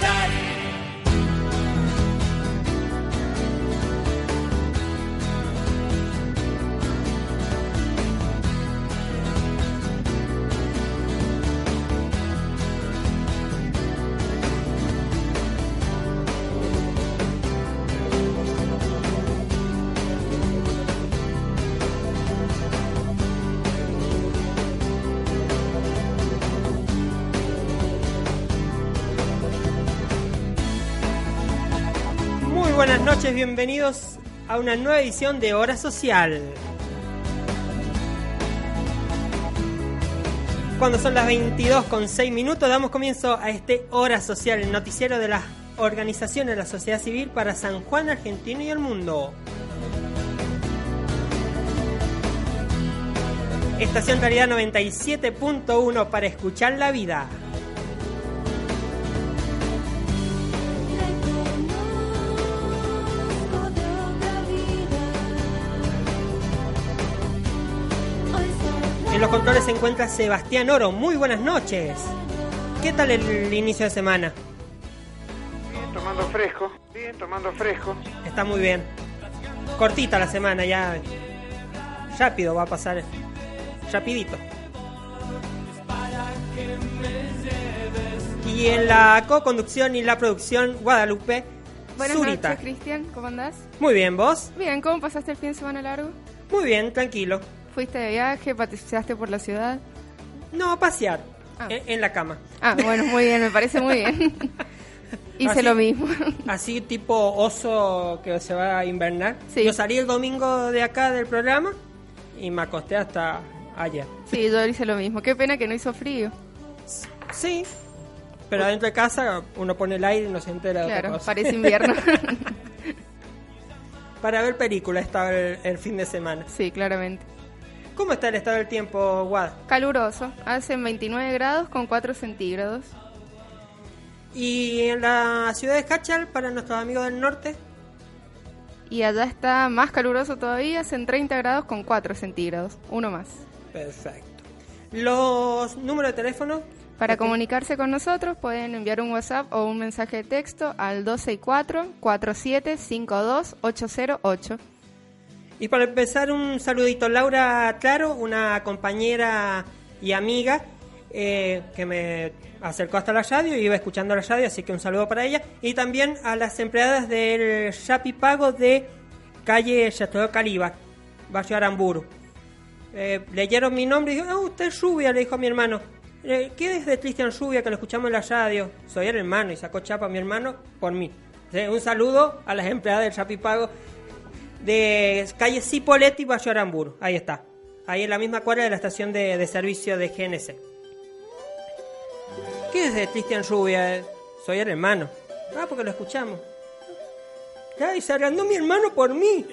That. Bienvenidos a una nueva edición de Hora Social. Cuando son las 22 con 6 minutos, damos comienzo a este Hora Social, el noticiero de las organizaciones de la sociedad civil para San Juan, Argentina y el mundo. Estación Calidad 97.1 para escuchar la vida. Se encuentra Sebastián Oro. Muy buenas noches. ¿Qué tal el inicio de semana? Bien, tomando fresco. Bien, tomando fresco. Está muy bien. Cortita la semana, ya. Rápido va a pasar. Rapidito. Y en la co-conducción y la producción, Guadalupe. Buenas Zurita. noches, Cristian. ¿Cómo andás? Muy bien, ¿vos? Bien, ¿cómo pasaste el fin de semana largo? Muy bien, tranquilo. ¿Fuiste de viaje? ¿Paseaste por la ciudad? No, a pasear. Ah. En, en la cama. Ah, bueno, muy bien, me parece muy bien. Hice Así- lo mismo. Así tipo oso que se va a invernar. Sí. Yo salí el domingo de acá del programa y me acosté hasta ayer. Sí, yo hice lo mismo. Qué pena que no hizo frío. Sí, pero adentro de casa uno pone el aire y no se entera de otra Claro, cosa. parece invierno. Para ver películas estaba el, el fin de semana. sí, claramente. ¿Cómo está el estado del tiempo, Wad? Caluroso. Hacen 29 grados con 4 centígrados. Y en la ciudad de Cachal, para nuestros amigos del norte, Y allá está más caluroso todavía, hacen 30 grados con 4 centígrados. Uno más. perfecto. Los números de teléfono, Para comunicarse con nosotros pueden enviar un WhatsApp o un mensaje de texto al 264-4752-808. Y para empezar, un saludito. Laura Claro, una compañera y amiga eh, que me acercó hasta la radio y iba escuchando la radio, así que un saludo para ella. Y también a las empleadas del Yapi Pago de calle Chateau Caliba, barrio Aramburu. Eh, leyeron mi nombre y dijo, ah, usted es Rubia, le dijo a mi hermano. Eh, ¿Qué es de Cristian Rubia que lo escuchamos en la radio? Soy el hermano y sacó chapa a mi hermano por mí. Un saludo a las empleadas del Yapi Pago de calle Cipoletti, Barrio Aramburu. Ahí está. Ahí en la misma cuadra de la estación de, de servicio de GNC. ¿Qué es de Cristian Rubia? Soy el hermano. Ah, porque lo escuchamos. Ay, se agrandó mi hermano por mí.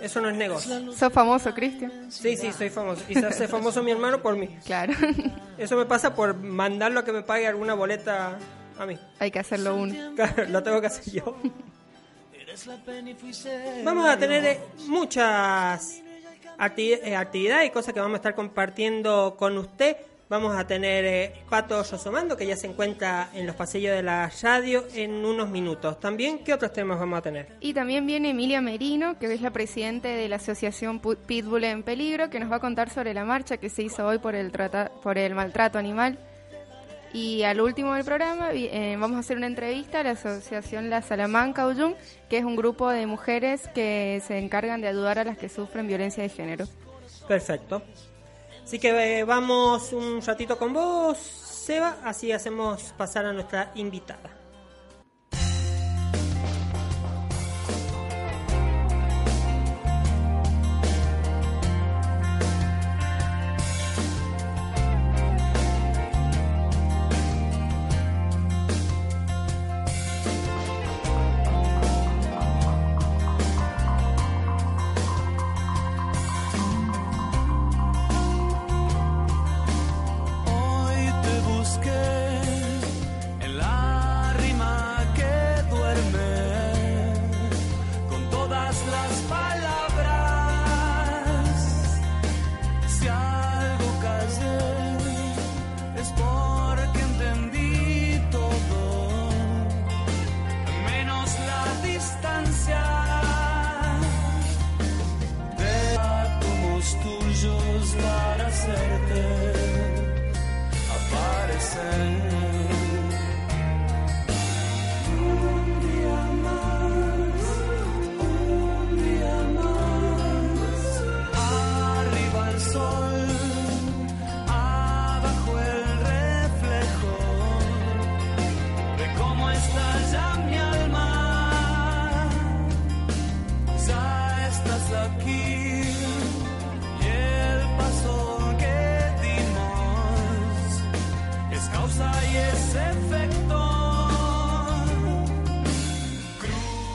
Eso no es negocio. ¿Sos famoso, Cristian? Sí, sí, soy famoso. Y se hace famoso mi hermano por mí. Claro. Eso me pasa por mandarlo a que me pague alguna boleta a mí. Hay que hacerlo uno. Claro, lo tengo que hacer yo. Vamos a tener eh, muchas eh, actividades y cosas que vamos a estar compartiendo con usted. Vamos a tener eh, Pato Rosomando, que ya se encuentra en los pasillos de la radio en unos minutos. También, ¿qué otros temas vamos a tener? Y también viene Emilia Merino, que es la presidente de la asociación Pitbull en Peligro, que nos va a contar sobre la marcha que se hizo hoy por el, trata- por el maltrato animal. Y al último del programa eh, vamos a hacer una entrevista a la asociación La Salamanca Uyum, que es un grupo de mujeres que se encargan de ayudar a las que sufren violencia de género. Perfecto. Así que eh, vamos un ratito con vos, Seba, así hacemos pasar a nuestra invitada.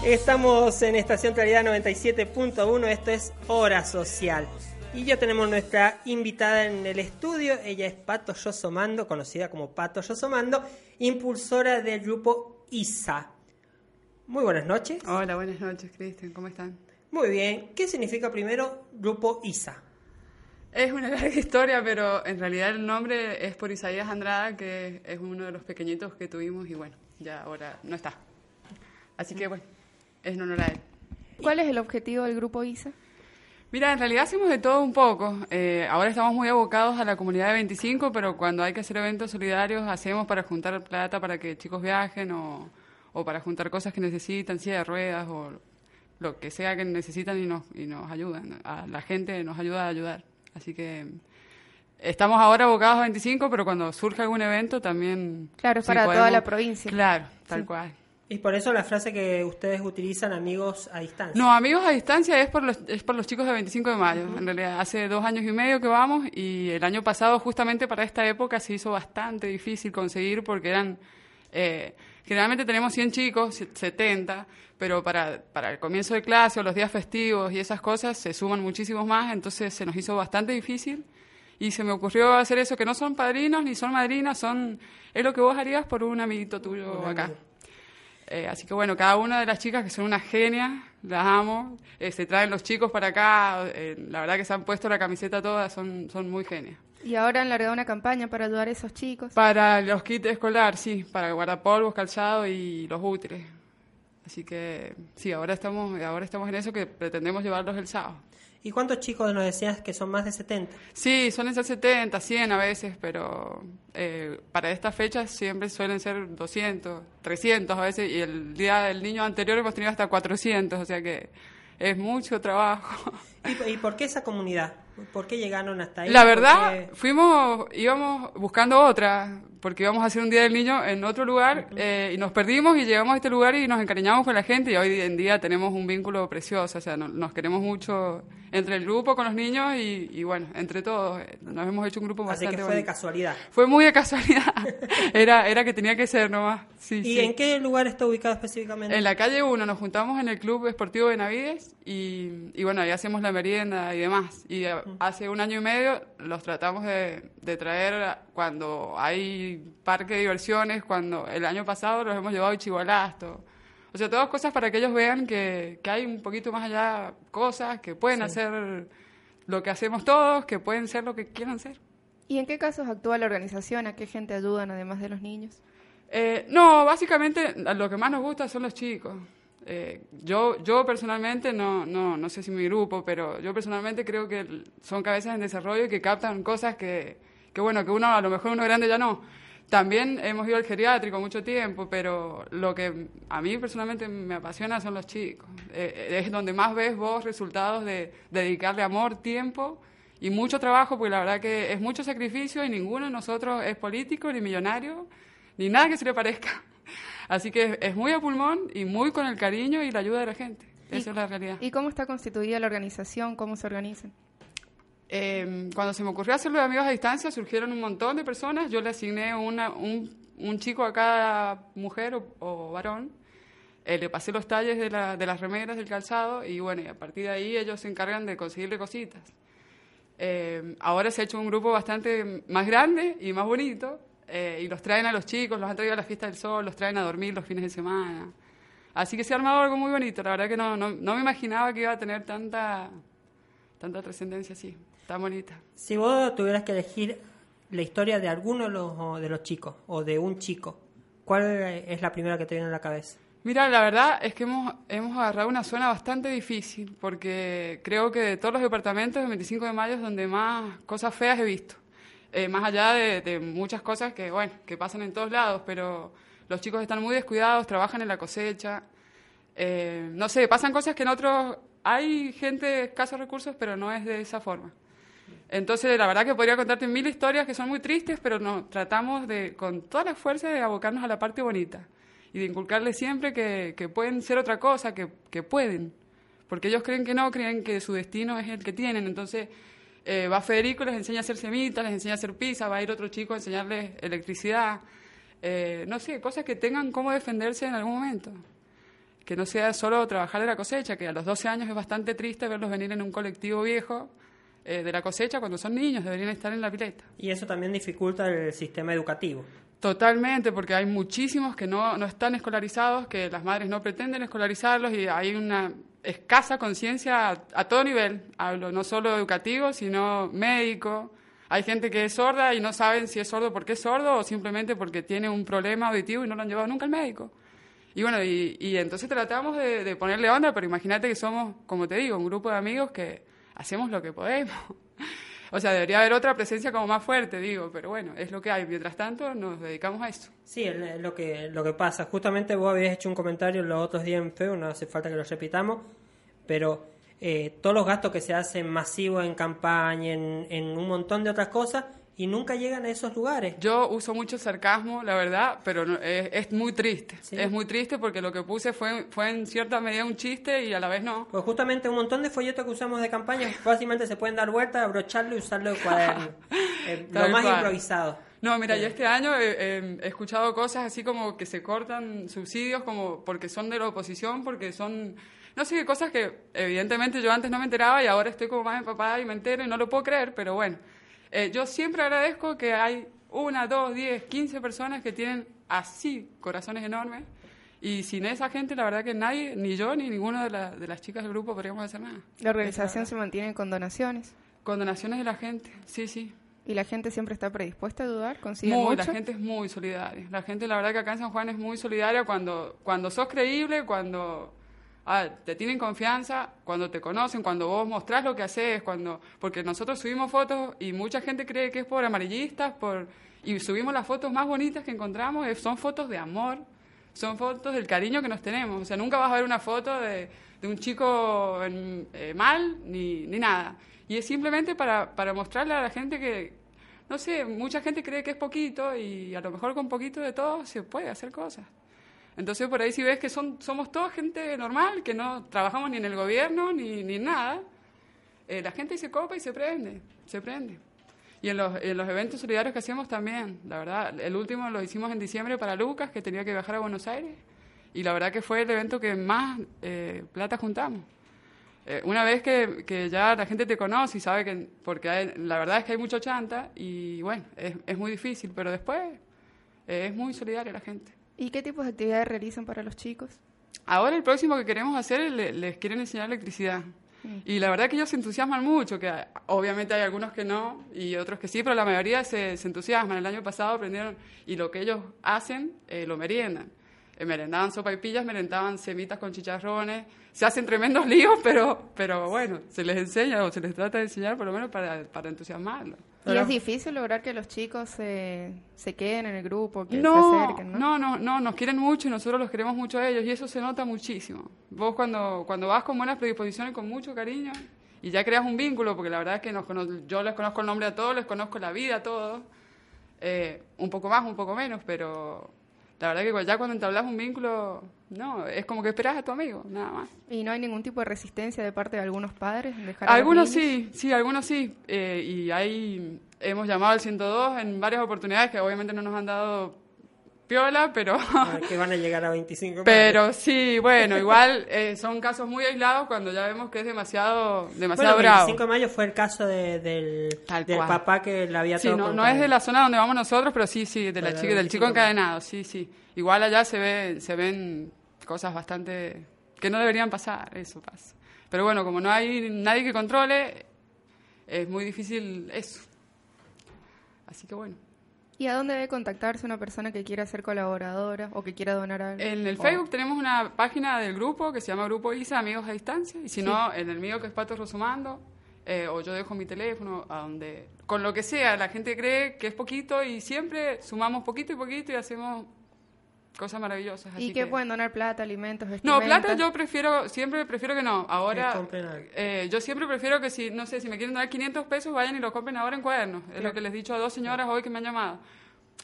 Estamos en Estación Claridad 97.1, esto es Hora Social. Y ya tenemos nuestra invitada en el estudio, ella es Pato Yosomando, conocida como Pato Yosomando, impulsora del grupo ISA. Muy buenas noches. Hola, buenas noches, Cristian, ¿cómo están? Muy bien, ¿qué significa primero grupo ISA? Es una larga historia, pero en realidad el nombre es por Isaías Andrada, que es uno de los pequeñitos que tuvimos y bueno, ya ahora no está. Así que bueno, en honor a él. ¿Cuál es el objetivo del grupo ISA? Mira, en realidad hacemos de todo un poco. Eh, ahora estamos muy abocados a la comunidad de 25, pero cuando hay que hacer eventos solidarios hacemos para juntar plata para que chicos viajen o, o para juntar cosas que necesitan, silla de ruedas o lo que sea que necesitan y nos, y nos ayudan. A la gente nos ayuda a ayudar. Así que estamos ahora abocados a 25, pero cuando surge algún evento también... Claro, es para toda la provincia. Claro, tal cual. Y por eso la frase que ustedes utilizan, amigos a distancia. No, amigos a distancia es por los, es por los chicos de 25 de mayo. En realidad, hace dos años y medio que vamos y el año pasado, justamente para esta época, se hizo bastante difícil conseguir porque eran. eh, generalmente tenemos 100 chicos, 70, pero para, para el comienzo de clase o los días festivos y esas cosas se suman muchísimos más, entonces se nos hizo bastante difícil. Y se me ocurrió hacer eso, que no son padrinos ni son madrinas, son es lo que vos harías por un amiguito tuyo Un acá. amigo. Eh, así que bueno, cada una de las chicas que son unas genias, las amo. Eh, se traen los chicos para acá, eh, la verdad que se han puesto la camiseta todas, son, son muy genias. Y ahora han largado una campaña para ayudar a esos chicos. Para los kits escolar, sí, para guardapolvos, calzado y los útiles. Así que sí, ahora estamos, ahora estamos en eso que pretendemos llevarlos el sábado. ¿Y cuántos chicos nos decías que son más de 70? Sí, suelen ser 70, 100 a veces, pero eh, para estas fechas siempre suelen ser 200, 300 a veces, y el día del niño anterior hemos tenido hasta 400, o sea que es mucho trabajo. ¿Y, y por qué esa comunidad? ¿Por qué llegaron hasta ahí? La ¿Por verdad, fuimos, íbamos buscando otra, porque íbamos a hacer un Día del Niño en otro lugar eh, y nos perdimos y llegamos a este lugar y nos encariñamos con la gente y hoy en día tenemos un vínculo precioso, o sea, no- nos queremos mucho entre el grupo, con los niños y, y bueno, entre todos, eh, nos hemos hecho un grupo Así bastante que fue de casualidad. Fue muy de casualidad, era, era que tenía que ser nomás. Sí, ¿Y sí. en qué lugar está ubicado específicamente? En la calle 1 nos juntamos en el Club Esportivo Benavides y, y bueno, ahí hacemos la merienda y demás. Y eh, hace un año y medio los tratamos de, de traer cuando hay parque de diversiones, cuando el año pasado los hemos llevado a Chihualasto. O sea, todas cosas para que ellos vean que, que hay un poquito más allá cosas, que pueden hacer lo que hacemos todos, que pueden ser lo que quieran ser. ¿Y en qué casos actúa la organización? ¿A qué gente ayudan además de los niños? Eh, no, básicamente lo que más nos gusta son los chicos. Eh, yo, yo personalmente, no, no, no sé si mi grupo, pero yo personalmente creo que son cabezas en desarrollo y que captan cosas que, que, bueno, que uno, a lo mejor uno grande ya no. También hemos ido al geriátrico mucho tiempo, pero lo que a mí personalmente me apasiona son los chicos. Eh, es donde más ves vos resultados de, de dedicarle amor, tiempo y mucho trabajo, porque la verdad que es mucho sacrificio y ninguno de nosotros es político ni millonario ni nada que se le parezca. Así que es, muy a pulmón y muy con el cariño y la ayuda de la gente. Esa ¿Y- es la realidad. ¿Y cómo está constituida la organización? ¿Cómo se organizan? Eh, cuando se me ocurrió hacerlo de amigos a distancia, surgieron un montón de personas. Yo le asigné una- un, un chico a cada mujer o, o varón. Eh, le pasé los talles de, la- de las remeras, del calzado, y bueno, y a partir de ahí ellos se encargan de conseguirle cositas. Eh, ahora se ha hecho un grupo bastante más grande y más bonito, eh, y los traen a los chicos, los han traído a la fiesta del sol, los traen a dormir los fines de semana. Así que se ha armado algo muy bonito. La verdad que no, no, no me imaginaba que iba a tener tanta, tanta trascendencia así, tan bonita. Si vos tuvieras que elegir la historia de alguno de los, de los chicos o de un chico, ¿cuál es la primera que te viene a la cabeza? Mira, la verdad es que hemos, hemos agarrado una zona bastante difícil, porque creo que de todos los departamentos, el 25 de mayo es donde más cosas feas he visto. Eh, más allá de, de muchas cosas que, bueno, que pasan en todos lados, pero los chicos están muy descuidados, trabajan en la cosecha. Eh, no sé, pasan cosas que en otros hay gente de escasos recursos, pero no es de esa forma. Entonces, la verdad que podría contarte mil historias que son muy tristes, pero no, tratamos de, con toda la fuerza, de abocarnos a la parte bonita y de inculcarles siempre que, que pueden ser otra cosa, que, que pueden. Porque ellos creen que no, creen que su destino es el que tienen. Entonces, eh, va Federico, les enseña a hacer semitas, les enseña a hacer pizza, va a ir otro chico a enseñarles electricidad. Eh, no sé, cosas que tengan cómo defenderse en algún momento. que no sea solo trabajar de la cosecha, que a los 12 años es bastante triste verlos venir en un colectivo viejo eh, de la cosecha cuando son niños, deberían estar en la pileta. Y eso también dificulta el sistema educativo. Totalmente, porque hay muchísimos que no, no están escolarizados, que las madres no pretenden escolarizarlos y hay una escasa conciencia a, a todo nivel. Hablo no solo educativo, sino médico. Hay gente que es sorda y no saben si es sordo porque es sordo o simplemente porque tiene un problema auditivo y no lo han llevado nunca al médico. Y bueno, y, y entonces tratamos de, de ponerle onda, pero imagínate que somos, como te digo, un grupo de amigos que hacemos lo que podemos. O sea, debería haber otra presencia como más fuerte, digo, pero bueno, es lo que hay. Mientras tanto, nos dedicamos a eso. Sí, lo que, lo que pasa. Justamente vos habías hecho un comentario los otros días en FEU, no hace falta que lo repitamos, pero eh, todos los gastos que se hacen masivos en campaña, en, en un montón de otras cosas, y nunca llegan a esos lugares. Yo uso mucho sarcasmo, la verdad, pero no- es, es muy triste. Sí. Es muy triste porque lo que puse fue, fue en cierta medida un chiste y a la vez no. Pues justamente un montón de folletos que usamos de campaña fácilmente se pueden dar vuelta, abrocharlo y usarlo de cuaderno. Eh, lo más cual. improvisado. No, mira, yo este año eh, eh, he escuchado cosas así como que se cortan subsidios como porque son de la oposición, porque son, no sé, cosas que evidentemente yo antes no me enteraba y ahora estoy como más empapada y me entero y no lo puedo creer, pero bueno. Eh, yo siempre agradezco que hay una, dos, diez, quince personas que tienen así corazones enormes y sin esa gente la verdad que nadie, ni yo ni ninguna de, la- de las chicas del grupo podríamos hacer nada. La organización se mantiene con donaciones Con donaciones de la gente, sí, sí. y la gente siempre está predispuesta a ayudar, consigue Muy, mucho. la gente es muy solidaria. La gente, la verdad que acá en San Juan es muy solidaria cuando, cuando sos creíble, cuando ah, te tienen confianza, cuando te conocen, cuando vos mostrás lo que haces, cuando porque nosotros subimos fotos y mucha gente cree que es por amarillistas, por y subimos las fotos más bonitas que encontramos, eh, son fotos de amor, son fotos del cariño que nos tenemos. O sea, nunca vas a ver una foto de, de un chico eh, mal ni, ni nada. Y es simplemente para, para mostrarle a la gente que, no sé, mucha gente cree que es poquito y a lo mejor con poquito de todo se puede hacer cosas. Entonces por ahí si ves que son, somos toda gente normal, que no trabajamos ni en el gobierno ni, ni nada, eh, la gente se copa y se prende, se prende. Y en los, en los eventos solidarios que hacemos también, la verdad, el último lo hicimos en diciembre para Lucas, que tenía que viajar a Buenos Aires, y la verdad que fue el evento que más eh, plata juntamos. Eh, una vez que, que ya la gente te conoce y sabe que, porque hay- la verdad es que hay mucho chanta, y bueno, es, es muy difícil, pero después eh, es muy solidaria la gente. ¿Y qué tipos de actividades realizan para los chicos? Ahora el próximo que queremos hacer es le- les quieren enseñar electricidad. Y la verdad que ellos se entusiasman mucho, que obviamente hay algunos que no y otros que sí, pero la mayoría se, se entusiasman. El año pasado aprendieron y lo que ellos hacen eh, lo meriendan. Eh, merendaban sopa y pillas, merendaban semitas con chicharrones. Se hacen tremendos líos, pero, pero bueno, se les enseña o se les trata de enseñar por lo menos para, para entusiasmarlos. ¿Y es difícil lograr que los chicos se, se queden en el grupo, que no, se acerquen, ¿no? no, no, no, nos quieren mucho y nosotros los queremos mucho a ellos y eso se nota muchísimo. Vos cuando, cuando vas con buenas predisposiciones, con mucho cariño y ya creas un vínculo, porque la verdad es que nos yo les conozco el nombre a todos, les conozco la vida a todos, eh, un poco más, un poco menos, pero la verdad que ya cuando entablas un vínculo, no, es como que esperas a tu amigo, nada más. ¿Y no hay ningún tipo de resistencia de parte de algunos padres? en dejar a los Algunos sí, sí, algunos sí. eh, y ahí hemos llamado al 102 en varias oportunidades que obviamente no nos han dado piola, pero... Ver, que van a llegar a 25 Pero sí, bueno, igual eh, son casos muy aislados cuando ya vemos que es demasiado, demasiado Bueno, el bravo. 25 de mayo fue el caso de- del, del papá que le había Sí, todo no, es de la zona donde vamos nosotros, pero sí, sí, de la Pero chica, del 25 chico encadenado, sí, sí. Igual allá se ve, se ven cosas bastante que no deberían pasar, eso pasa. Pero bueno, como no hay nadie que controle, es muy difícil eso. Así que bueno. ¿Y a dónde debe contactarse una persona que quiera ser colaboradora o que quiera donar algo? En el Facebook tenemos una página del grupo que se llama Grupo ISA, Amigos a Distancia, y si no, en el mío que es Pato Rosumando, eh, o yo dejo mi teléfono, a donde, con lo que sea, la gente cree que es poquito y siempre sumamos poquito y poquito y hacemos cosas maravillosas. ¿Y así qué que- pueden donar plata, alimentos, No, plata yo prefiero, siempre prefiero que no. Ahora, eh, yo siempre prefiero que si, no sé, si me quieren dar 500 pesos, vayan y lo compren ahora en cuadernos. Es lo que les he dicho a dos señoras hoy que me han llamado.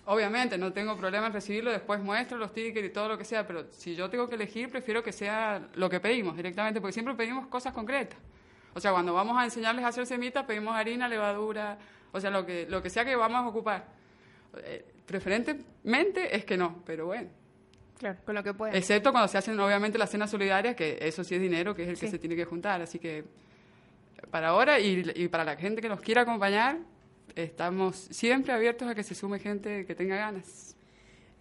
Obviamente, no tengo problema en recibirlo, después muestro los tickets y todo lo que sea, pero si yo tengo que elegir, prefiero que sea lo que pedimos directamente, porque siempre pedimos cosas concretas. O sea, cuando vamos a enseñarles a hacer semitas, pedimos harina, levadura, o sea, lo que, lo que sea que vamos a ocupar. Eh, preferentemente es que no, pero bueno. Claro, con lo que pueden. Excepto cuando se hacen obviamente las cenas solidarias, que eso sí es dinero, que es el que se tiene que juntar. Así que para ahora y, y para la gente que nos quiera acompañar, estamos siempre abiertos a que se sume gente que tenga ganas.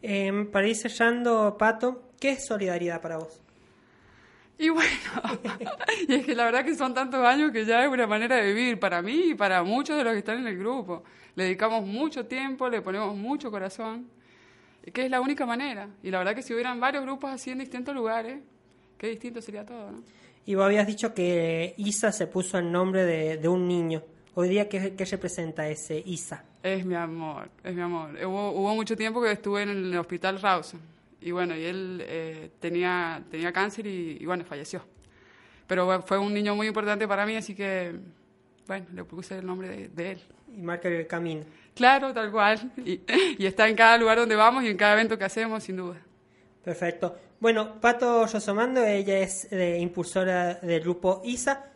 Eh, para ir sellando, Pato, ¿qué es solidaridad para vos? Y bueno, y es que la verdad que son tantos años que ya es una manera de vivir para mí y para muchos de los que están en el grupo. Le dedicamos mucho tiempo, le ponemos mucho corazón, que es la única manera. Y la verdad que si hubieran varios grupos así en distintos lugares, qué distinto sería todo, ¿no? Y vos habías dicho que Isa se puso el nombre de, de un niño. Hoy día, ¿qué, qué representa ese Isa? Es mi amor, es mi amor. Hubo, hubo mucho tiempo que estuve en el hospital Rawson y bueno, y él eh, tenía, tenía cáncer y, y bueno, falleció. Pero fue un niño muy importante para mí, así que bueno, le puse el nombre de, de él. Y marca el camino. Claro, tal cual. Y, y está en cada lugar donde vamos y en cada evento que hacemos, sin duda. Perfecto. Bueno, Pato Yosomando, ella es eh, impulsora del grupo ISA.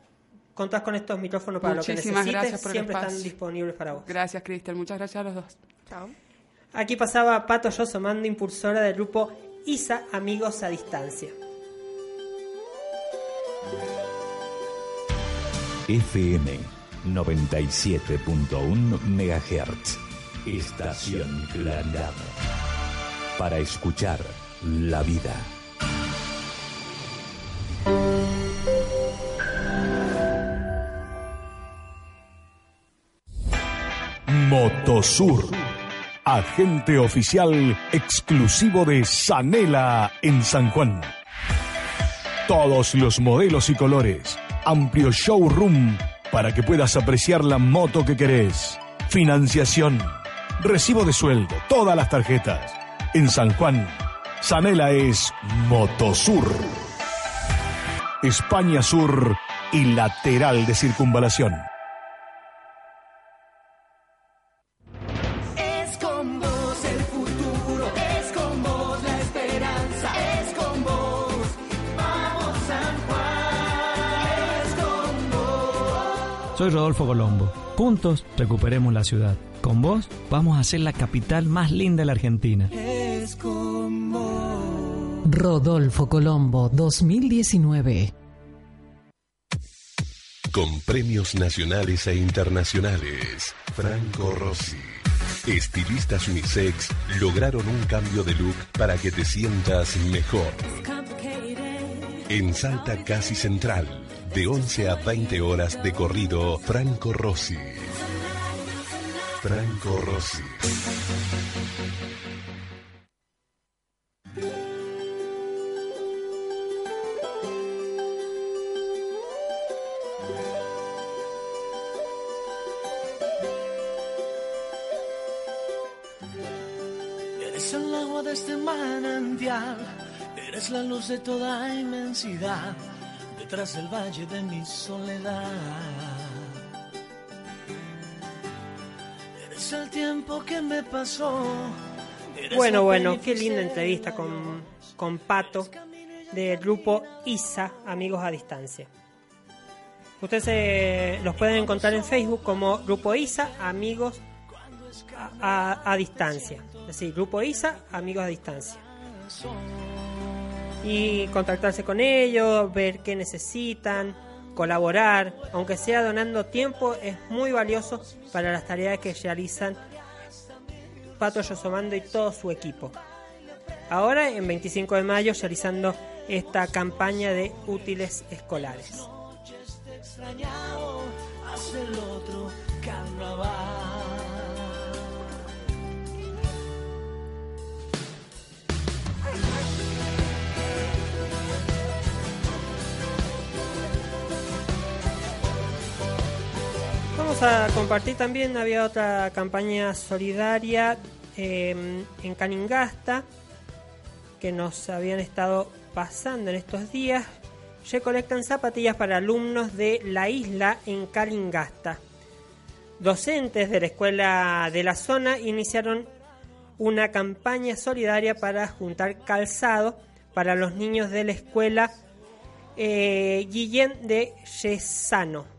Contás con estos micrófonos para lo que necesites. gracias por el Siempre están disponibles para vos. Gracias, Cristian. Muchas gracias a los dos. Chao. Aquí pasaba Pato Yosomando, impulsora del grupo ISA Amigos a Distancia. FM 97.1 MHz. Estación Claridad. Para escuchar la vida. Motosur. Agente oficial exclusivo de Sanela en San Juan. Todos los modelos y colores. Amplio showroom para que puedas apreciar la moto que querés. Financiación. Recibo de sueldo. Todas las tarjetas. En San Juan. Sanela es Motosur. España Sur y lateral de circunvalación. Soy Rodolfo Colombo. Juntos recuperemos la ciudad. Con vos vamos a ser la capital más linda de la Argentina. Es con vos. Rodolfo Colombo 2019. Con premios nacionales e internacionales. Franco Rossi. Estilistas unisex lograron un cambio de look para que te sientas mejor. En Salta Casi Central, de 11 a 20 horas de corrido, Franco Rossi. Franco Rossi. Eres el agua de este manantial, eres la luz de toda inmensidad, detrás del valle de mi soledad. Eres el tiempo que me pasó. eres Bueno, bueno, qué linda entrevista con, con Pato del grupo ISA, Amigos a Distancia. Ustedes eh, los pueden encontrar en Facebook como Grupo ISA, Amigos a, a- a Distancia. Es decir, Grupo ISA, Amigos a Distancia. Y contactarse con ellos, ver qué necesitan, colaborar, aunque sea donando tiempo, es muy valioso para las tareas que realizan Pato Yosomando y todo su equipo. Ahora, en 25 de mayo, realizando esta campaña de útiles escolares. Vamos a compartir también, había otra campaña solidaria eh, en Caningasta que nos habían estado pasando en estos días. Recolectan zapatillas para alumnos de la isla en Calingasta. Docentes de la escuela de la zona iniciaron una campaña solidaria para juntar calzado para los niños de la escuela eh, Guillén de Yesano.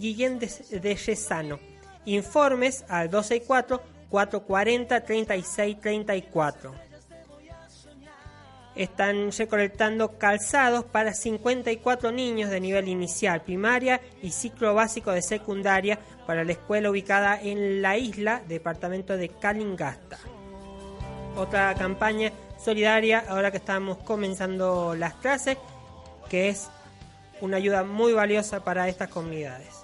Guillén de, Yesano. Informes al 264 440 3634. están recolectando calzados para 54 niños de nivel inicial, primaria y ciclo básico de secundaria para la escuela ubicada en la isla, departamento de Calingasta. Otra campaña solidaria ahora que estamos comenzando las clases, que es una ayuda muy valiosa para estas comunidades.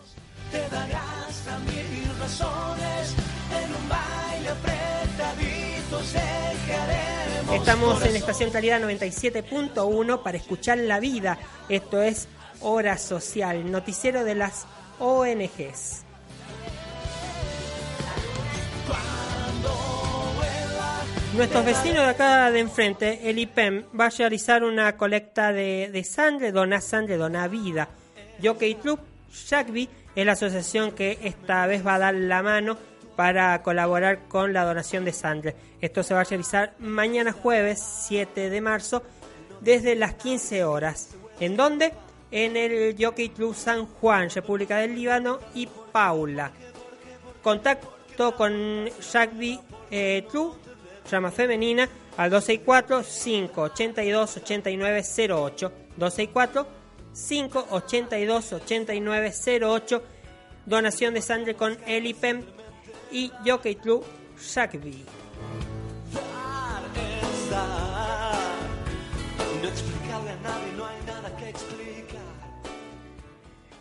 Te darás a mil razones en un baile apretaditos dejaremos Estamos en Estación Claridad 97.1 para escuchar la vida. Esto es Hora Social, noticiero de las ONGs. Nuestros vecinos de acá de enfrente, el IPEM, va a realizar una colecta de, de sangre, dona sangre, dona vida. Jockey Club Rugby es la asociación que esta vez va a dar la mano para colaborar con la donación de sangre. Esto se va a realizar mañana jueves 7 de marzo desde las 15 horas. ¿En dónde? En el Jockey Club San Juan, República del Líbano y Paula. Contacto con Rugby eh, Club, llama femenina, al 264-582-8908. 264-582-8908. Donación de sangre con el IPEM y Jockey Club Rugby.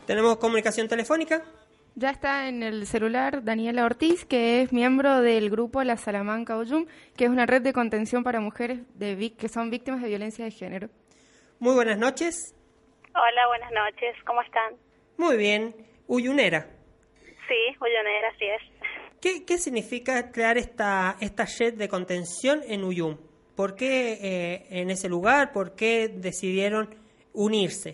Tenemos comunicación telefónica. Ya está en el celular Daniela Ortiz, que es miembro del grupo La Salamanca Oyum, que es una red de contención para mujeres de, que son víctimas de violencia de género. Muy buenas noches. Hola, buenas noches, ¿cómo están? Muy bien. Uyunera. Sí, Ullonera, así es. ¿Qué, qué significa crear esta, esta red de contención en Uyum? ¿Por qué eh, en ese lugar? ¿Por qué decidieron unirse?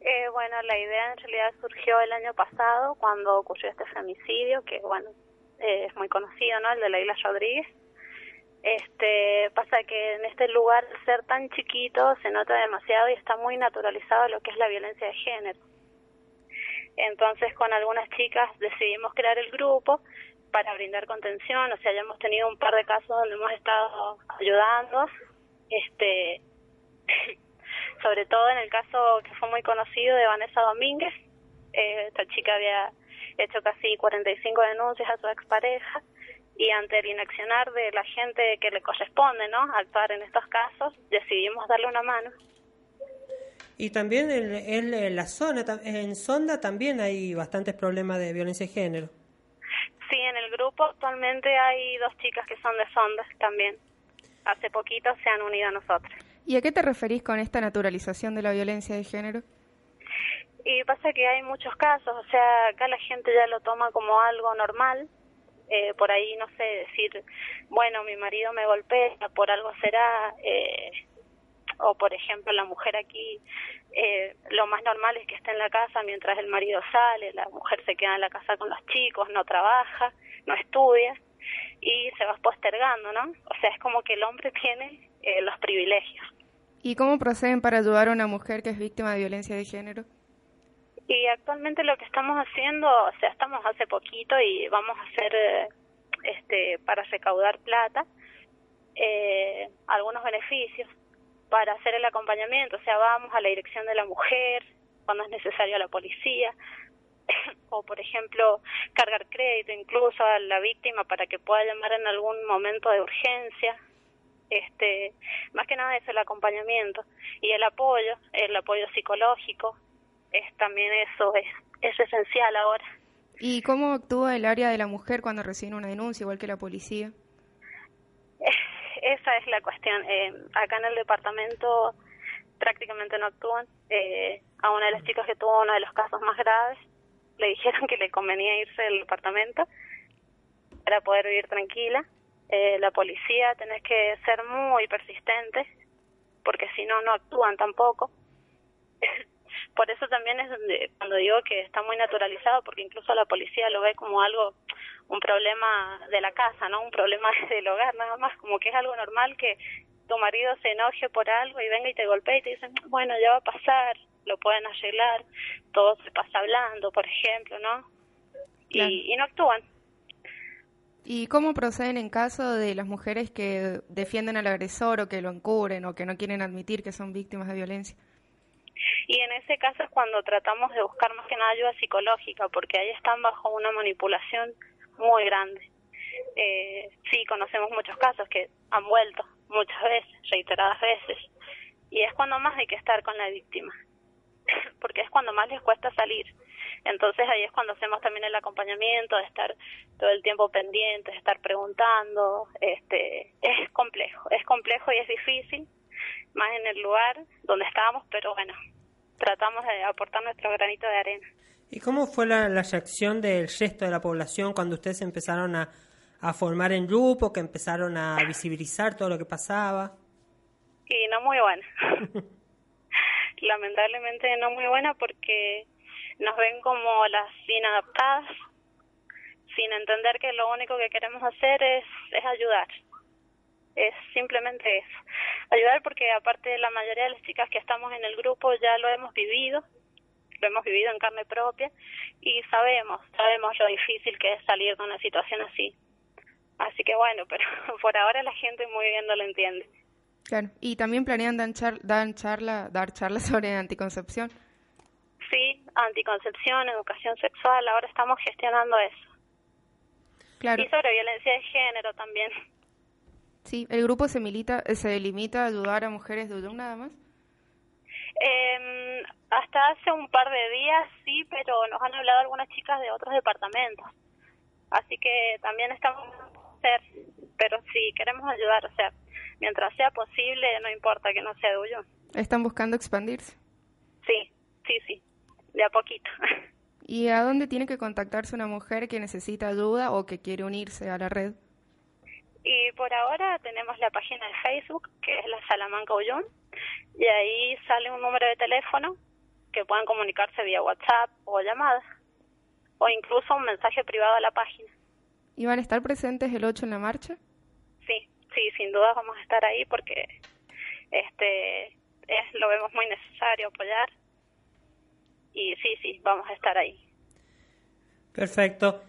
Eh, bueno, la idea en realidad surgió el año pasado cuando ocurrió este femicidio, que bueno, eh, es muy conocido, ¿no? El de Leila Rodríguez. Este, pasa que en este lugar, ser tan chiquito, se nota demasiado y está muy naturalizado lo que es la violencia de género. Entonces, con algunas chicas decidimos crear el grupo para brindar contención, o sea, ya hemos tenido un par de casos donde hemos estado ayudando, este, sobre todo en el caso que fue muy conocido de Vanessa Domínguez, eh, esta chica había hecho casi 45 denuncias a su expareja y ante el inaccionar de la gente que le corresponde, ¿no?, actuar en estos casos, decidimos darle una mano. Y también en, en la zona, en Sonda también hay bastantes problemas de violencia de género. Sí, en el grupo actualmente hay dos chicas que son de Sondas también. Hace poquito se han unido a nosotros. ¿Y a qué te referís con esta naturalización de la violencia de género? Y pasa que hay muchos casos, o sea, acá la gente ya lo toma como algo normal. Eh, por ahí, no sé, decir, bueno, mi marido me golpea, por algo será. Eh, o, por ejemplo, la mujer aquí, eh, lo más normal es que esté en la casa mientras el marido sale, la mujer se queda en la casa con los chicos, no trabaja, no estudia y se va postergando, ¿no? O sea, es como que el hombre tiene eh, los privilegios. ¿Y cómo proceden para ayudar a una mujer que es víctima de violencia de género? Y actualmente lo que estamos haciendo, o sea, estamos hace poquito y vamos a hacer, eh, este, para recaudar plata, eh, algunos beneficios para hacer el acompañamiento, o sea, vamos a la dirección de la mujer, cuando es necesario a la policía, o por ejemplo, cargar crédito incluso a la víctima para que pueda llamar en algún momento de urgencia, este, más que nada es el acompañamiento y el apoyo, el apoyo psicológico, es también eso es, es esencial ahora. ¿Y cómo actúa el área de la mujer cuando recibe una denuncia, igual que la policía? Esa es la cuestión. Eh, acá en el departamento prácticamente no actúan. Eh, a una de las chicas que tuvo uno de los casos más graves le dijeron que le convenía irse del departamento para poder vivir tranquila. Eh, la policía tenés que ser muy persistente porque si no, no actúan tampoco. Por eso también es donde, cuando digo que está muy naturalizado, porque incluso la policía lo ve como algo, un problema de la casa, ¿no? Un problema del hogar, nada más, como que es algo normal que tu marido se enoje por algo y venga y te golpee y te dicen, bueno, ya va a pasar, lo pueden arreglar, todo se pasa hablando, por ejemplo, ¿no? Y, y no actúan. ¿Y cómo proceden en caso de las mujeres que defienden al agresor o que lo encubren o que no quieren admitir que son víctimas de violencia? Y en ese caso es cuando tratamos de buscar más que nada ayuda psicológica, porque ahí están bajo una manipulación muy grande. Eh, sí, conocemos muchos casos que han vuelto muchas veces, reiteradas veces, y es cuando más hay que estar con la víctima, porque es cuando más les cuesta salir. Entonces ahí es cuando hacemos también el acompañamiento, de estar todo el tiempo pendientes, de estar preguntando, este, es complejo, es complejo y es difícil, más en el lugar donde estábamos, pero bueno, tratamos de aportar nuestro granito de arena. ¿Y cómo fue la, la reacción del resto de la población cuando ustedes empezaron a, a formar en grupo, que empezaron a visibilizar todo lo que pasaba? Y no muy buena. Lamentablemente no muy buena porque nos ven como las inadaptadas, sin entender que lo único que queremos hacer es, es ayudar. Es simplemente eso. Ayudar porque aparte de la mayoría de las chicas que estamos en el grupo ya lo hemos vivido, lo hemos vivido en carne propia y sabemos, sabemos lo difícil que es salir de una situación así. Así que bueno, pero por ahora la gente muy bien no lo entiende. Claro. ¿Y también planean dar, char- dar charla, dar charlas sobre anticoncepción? Sí, anticoncepción, educación sexual, ahora estamos gestionando eso. Claro. Y sobre violencia de género también. Sí, el grupo se milita, eh, se limita a ayudar a mujeres de Uyum nada más. Eh, hasta hace un par de días sí, pero nos han hablado algunas chicas de otros departamentos. Así que también estamos hacer, pero sí queremos ayudar, o sea, mientras sea posible, no importa que no sea de Uyum. Están buscando expandirse. Sí, sí, sí, de a poquito. ¿Y a dónde tiene que contactarse una mujer que necesita ayuda o que quiere unirse a la red? Y por ahora tenemos la página de Facebook, que es la Salamanca Uyum, y ahí sale un número de teléfono que pueden comunicarse vía WhatsApp o llamada, o incluso un mensaje privado a la página. ¿Y van a estar presentes el 8 en la marcha? Sí, sí, sin duda vamos a estar ahí porque este es, lo vemos muy necesario apoyar. Y sí, sí, vamos a estar ahí. Perfecto.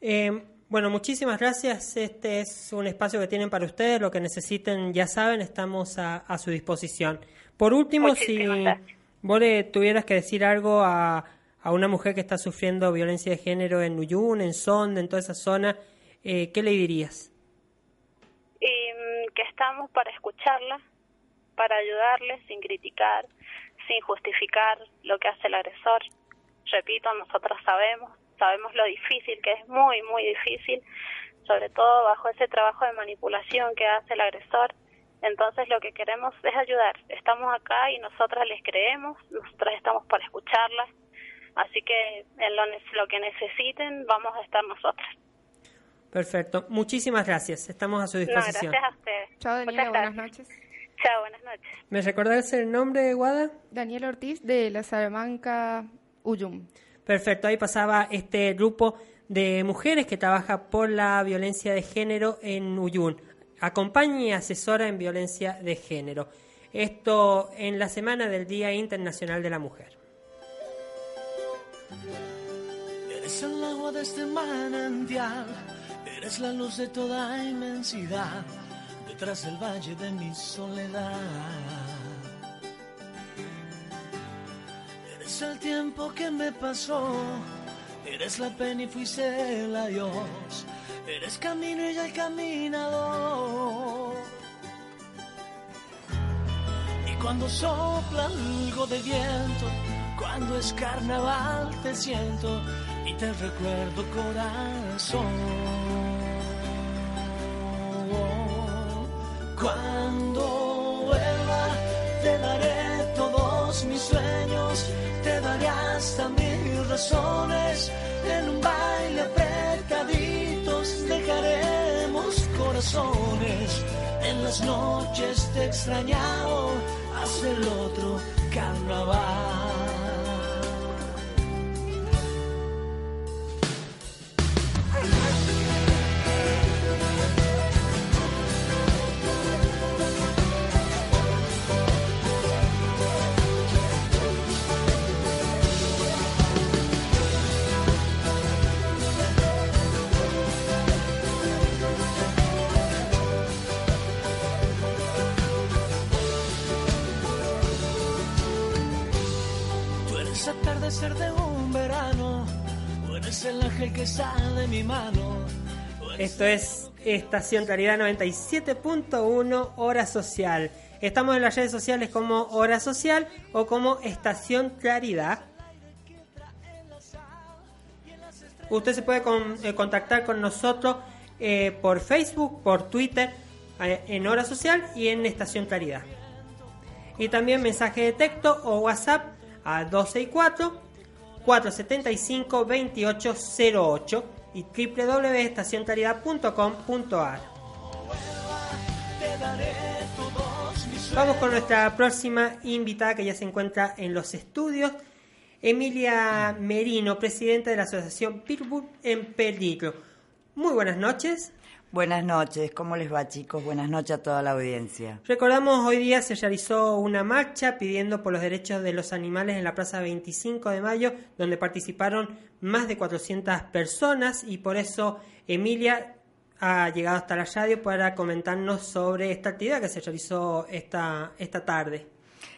Eh, bueno, muchísimas gracias. Este es un espacio que tienen para ustedes. Lo que necesiten, ya saben, estamos a, a su disposición. Por último, Muchísimas si gracias. vos le tuvieras que decir algo a, a una mujer que está sufriendo violencia de género en Uyun, en Sonde, en toda esa zona, eh, ¿qué le dirías? Mm, que estamos para escucharla, para ayudarle sin criticar, sin justificar lo que hace el agresor. Repito, nosotros sabemos, sabemos lo difícil que es, muy, muy difícil, sobre todo bajo ese trabajo de manipulación que hace el agresor. Entonces lo que queremos es ayudar. Estamos acá y nosotras les creemos, nosotras estamos para escucharlas. Así que en lo, lo que necesiten vamos a estar nosotras. Perfecto. Muchísimas gracias. Estamos a su No, disposición. gracias a ustedes. Chao, Daniela, Muchas buenas noches. Chao, buenas noches. ¿Me recordás el nombre, Guada? Daniela Ortiz de la Salamanca Uyum. Perfecto, ahí pasaba este grupo de mujeres que trabaja por la violencia de género en Uyun. Acompaña y asesora en violencia de género. Esto en la semana del Día Internacional de la Mujer. Eres el agua de este manantial, eres la luz de toda inmensidad, detrás del valle de mi soledad. Eres el tiempo que me pasó, eres la pena y fuiste el adiós, eres camino y el caminador. Y cuando sopla algo de viento, cuando es carnaval te siento y te recuerdo corazón. Cuando vuelva te daré todos mis sueños, daré hasta mil razones. En un baile apretaditos dejaremos corazones. En las noches te extrañado Esto es Estación Claridad 97.1 Hora Social. Estamos en las redes sociales como Hora Social o como Estación Claridad. Usted se puede eh, contactar con nosotros eh, por Facebook, por Twitter, eh, en Hora Social y en Estación Claridad. Y también mensaje de texto o WhatsApp a 264 475 2808 y www.estacioncaridad.com.ar. Vamos con nuestra próxima invitada que ya se encuentra en los estudios. Emilia Merino, presidenta de la Asociación Pitbull en Peligro. Muy buenas noches. Buenas noches, ¿cómo les va chicos? Buenas noches a toda la audiencia. Recordamos hoy día se realizó una marcha pidiendo por los derechos de los animales en la Plaza 25 de Mayo, donde participaron más de 400 personas y por eso Emilia ha llegado hasta la radio para comentarnos sobre esta actividad que se realizó esta, esta tarde.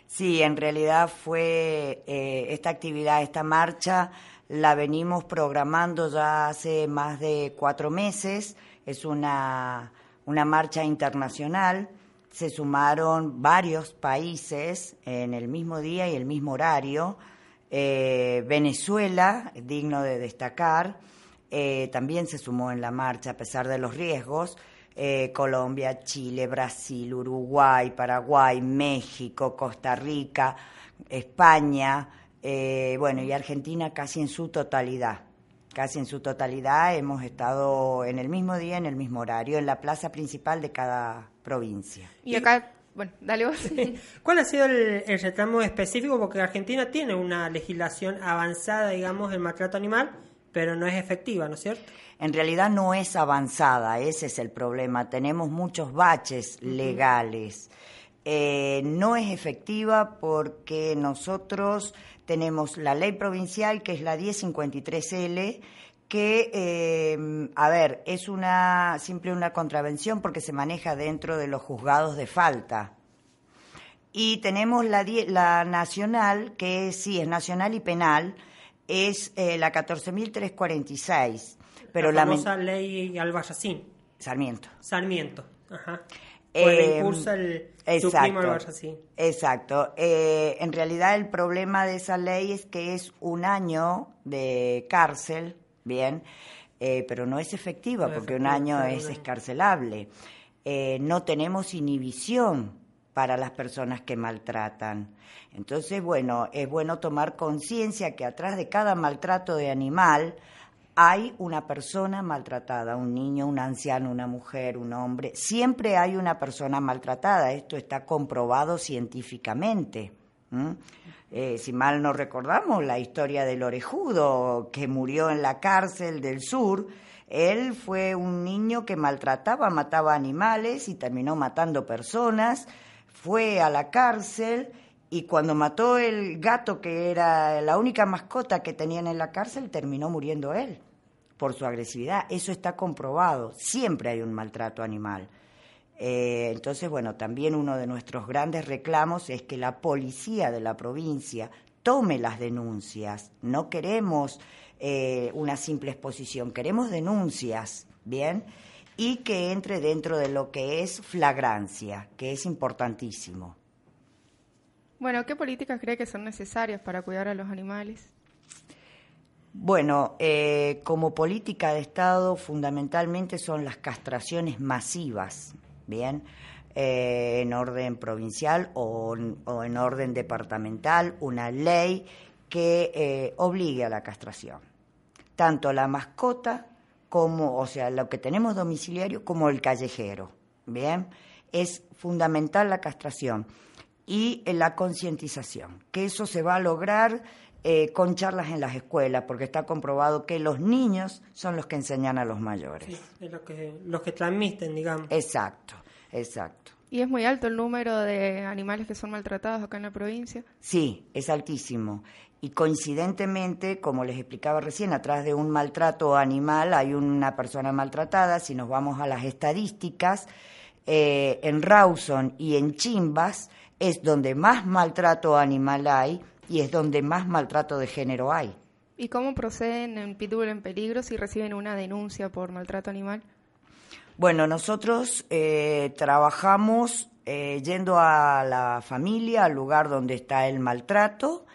Sí, en realidad fue eh, esta actividad, esta marcha, la venimos programando ya hace más de cuatro meses. Es una, una marcha internacional. Se sumaron varios países en el mismo día y el mismo horario. Eh, Venezuela, digno de destacar, eh, también se sumó en la marcha a pesar de los riesgos. Eh, Colombia, Chile, Brasil, Uruguay, Paraguay, México, Costa Rica, España, bueno, y Argentina casi en su totalidad. Casi en su totalidad hemos estado en el mismo día, en el mismo horario, en la plaza principal de cada provincia. Y acá, bueno, dale vos. ¿Cuál ha sido el, el reclamo específico? Porque Argentina tiene una legislación avanzada, digamos, en maltrato animal, pero no es efectiva, ¿no es cierto? En realidad no es avanzada, ese es el problema. Tenemos muchos baches legales. Eh, no es efectiva porque nosotros tenemos la ley provincial, que es la 1053L, que, eh, a ver, es una simple una contravención porque se maneja dentro de los juzgados de falta. Y tenemos la, la nacional, que sí es nacional y penal, es eh, la 14.346. Pero la famosa ley Albarracín. Sarmiento. Sarmiento. Ajá. Le impulsa el, su exacto, Albarracín. Exacto. Eh, en realidad el problema de esa ley es que es un año de cárcel, bien, eh, pero no es efectiva No porque un año es escarcelable. Eh, no tenemos inhibición para las personas que maltratan. Entonces, bueno, es bueno tomar conciencia que atrás de cada maltrato de animal hay una persona maltratada, un niño, un anciano, una mujer, un hombre. Siempre hay una persona maltratada. Esto está comprobado científicamente. Eh, si mal no recordamos, la historia del orejudo que murió en la cárcel del sur, él fue un niño que maltrataba, mataba animales y terminó matando personas, fue a la cárcel y cuando mató el gato que era la única mascota que tenían en la cárcel, terminó muriendo él por su agresividad. Eso está comprobado, siempre hay un maltrato animal. Eh, entonces, bueno, también uno de nuestros grandes reclamos es que la policía de la provincia tome las denuncias. No queremos eh, una simple exposición, queremos denuncias, ¿bien? Y que entre dentro de lo que es flagrancia, que es importantísimo. Bueno, ¿qué políticas cree que son necesarias para cuidar a los animales? Bueno, eh, como política de Estado fundamentalmente son las castraciones masivas, ¿bien? Eh, en orden provincial o, o en orden departamental, una ley que eh, obligue a la castración. Tanto la mascota como, o sea, lo que tenemos domiciliario como el callejero, ¿bien? Es fundamental la castración y la concientización, que eso se va a lograr eh, con charlas en las escuelas, porque está comprobado que los niños son los que enseñan a los mayores. Sí, es lo que, los que transmiten, digamos. Exacto, exacto. ¿Y es muy alto el número de animales que son maltratados acá en la provincia? Sí, es altísimo. Y coincidentemente, como les explicaba recién, atrás de un maltrato animal hay una persona maltratada. Si nos vamos a las estadísticas, eh, en Rawson y en Chimbas es donde más maltrato animal hay y es donde más maltrato de género hay. ¿Y cómo proceden en Pitbull en Peligro si reciben una denuncia por maltrato animal? Bueno, nosotros eh, trabajamos eh, yendo a la familia, al lugar donde está el maltrato.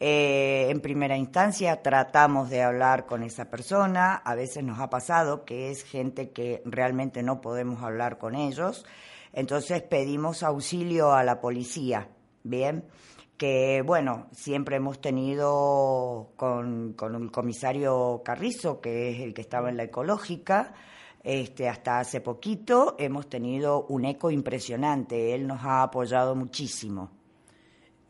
Eh, en primera instancia tratamos de hablar con esa persona. A veces nos ha pasado que es gente que realmente no podemos hablar con ellos. Entonces pedimos auxilio a la policía. Bien que bueno, siempre hemos tenido con, con el comisario Carrizo, que es el que estaba en la ecológica, este, hasta hace poquito hemos tenido un eco impresionante, él nos ha apoyado muchísimo.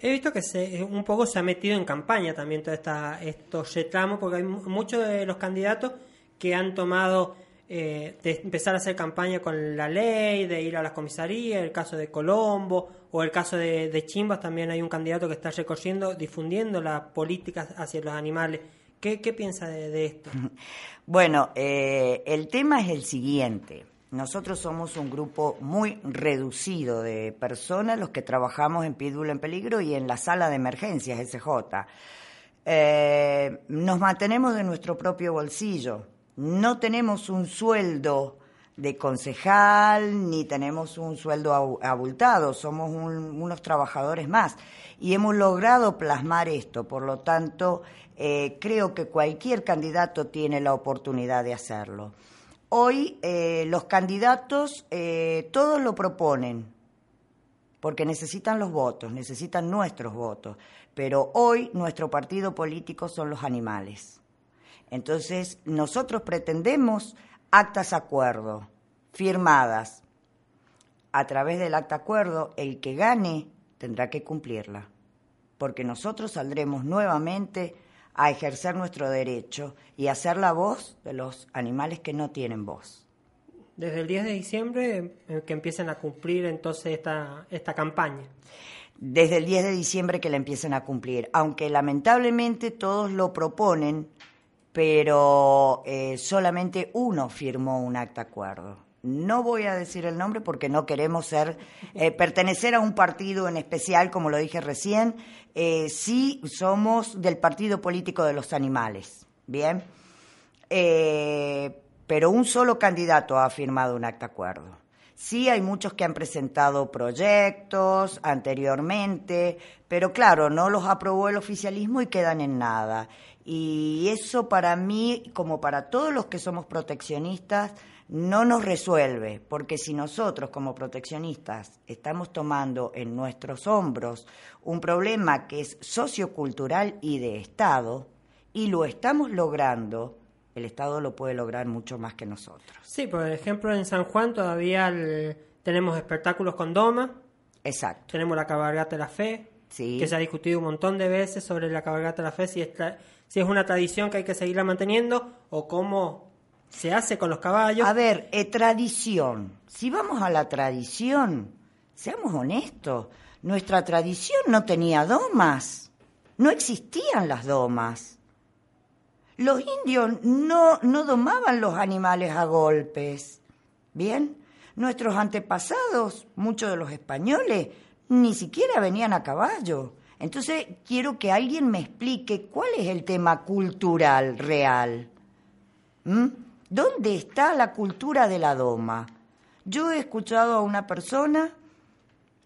He visto que se, un poco se ha metido en campaña también todo esta, estos reclamos, porque hay mu- muchos de los candidatos que han tomado eh, de empezar a hacer campaña con la ley, de ir a las comisarías, el caso de Colombo o el caso de, de Chimbas, también hay un candidato que está recorriendo, difundiendo las políticas hacia los animales. ¿Qué, qué piensa de, esto? Bueno, eh, el tema es el siguiente. Nosotros somos un grupo muy reducido de personas los que trabajamos en Pitbull en Peligro y en la sala de emergencias SJ. Eh, nos mantenemos de nuestro propio bolsillo. No tenemos un sueldo de concejal ni tenemos un sueldo abu- abultado, somos un- unos trabajadores más y hemos logrado plasmar esto, por lo tanto eh, creo que cualquier candidato tiene la oportunidad de hacerlo. Hoy eh, los candidatos eh, todos lo proponen, porque necesitan los votos, necesitan nuestros votos, pero hoy nuestro partido político son los animales. Entonces, nosotros pretendemos actas acuerdo, firmadas. A través del acta acuerdo, el que gane tendrá que cumplirla, porque nosotros saldremos nuevamente a ejercer nuestro derecho y a ser la voz de los animales que no tienen voz. Desde el 10 de diciembre eh, que empiecen a cumplir entonces esta, esta campaña. desde el 10 de diciembre que la empiecen a cumplir, aunque lamentablemente todos lo proponen, pero eh, solamente uno firmó un acta acuerdo. No voy a decir el nombre porque no queremos ser eh, pertenecer a un partido en especial, como lo dije recién. Eh, sí somos del partido político de los animales, bien. Pero un solo candidato ha firmado un acta acuerdo. Sí, hay muchos que han presentado proyectos anteriormente, pero claro, no los aprobó el oficialismo y quedan en nada. Y eso para mí, como para todos los que somos proteccionistas, no nos resuelve, porque si nosotros como proteccionistas estamos tomando en nuestros hombros un problema que es sociocultural y de Estado, y lo estamos logrando, el Estado lo puede lograr mucho más que nosotros. Sí, por ejemplo, en San Juan todavía el- tenemos espectáculos con doma. Exacto. Tenemos la cabalgata de la fe, Sí. que se ha discutido un montón de veces sobre la cabalgata de la fe, si es, tra- si es una tradición que hay que seguirla manteniendo o cómo se hace con los caballos. A ver, eh, tradición. Si vamos a la tradición, seamos honestos, nuestra tradición no tenía domas, no existían las domas. Los indios no, no domaban los animales a golpes. Bien, nuestros antepasados, muchos de los españoles, ni siquiera venían a caballo. Entonces quiero que alguien me explique cuál es el tema cultural real. ¿Mm? ¿Dónde está la cultura de la doma? Yo he escuchado a una persona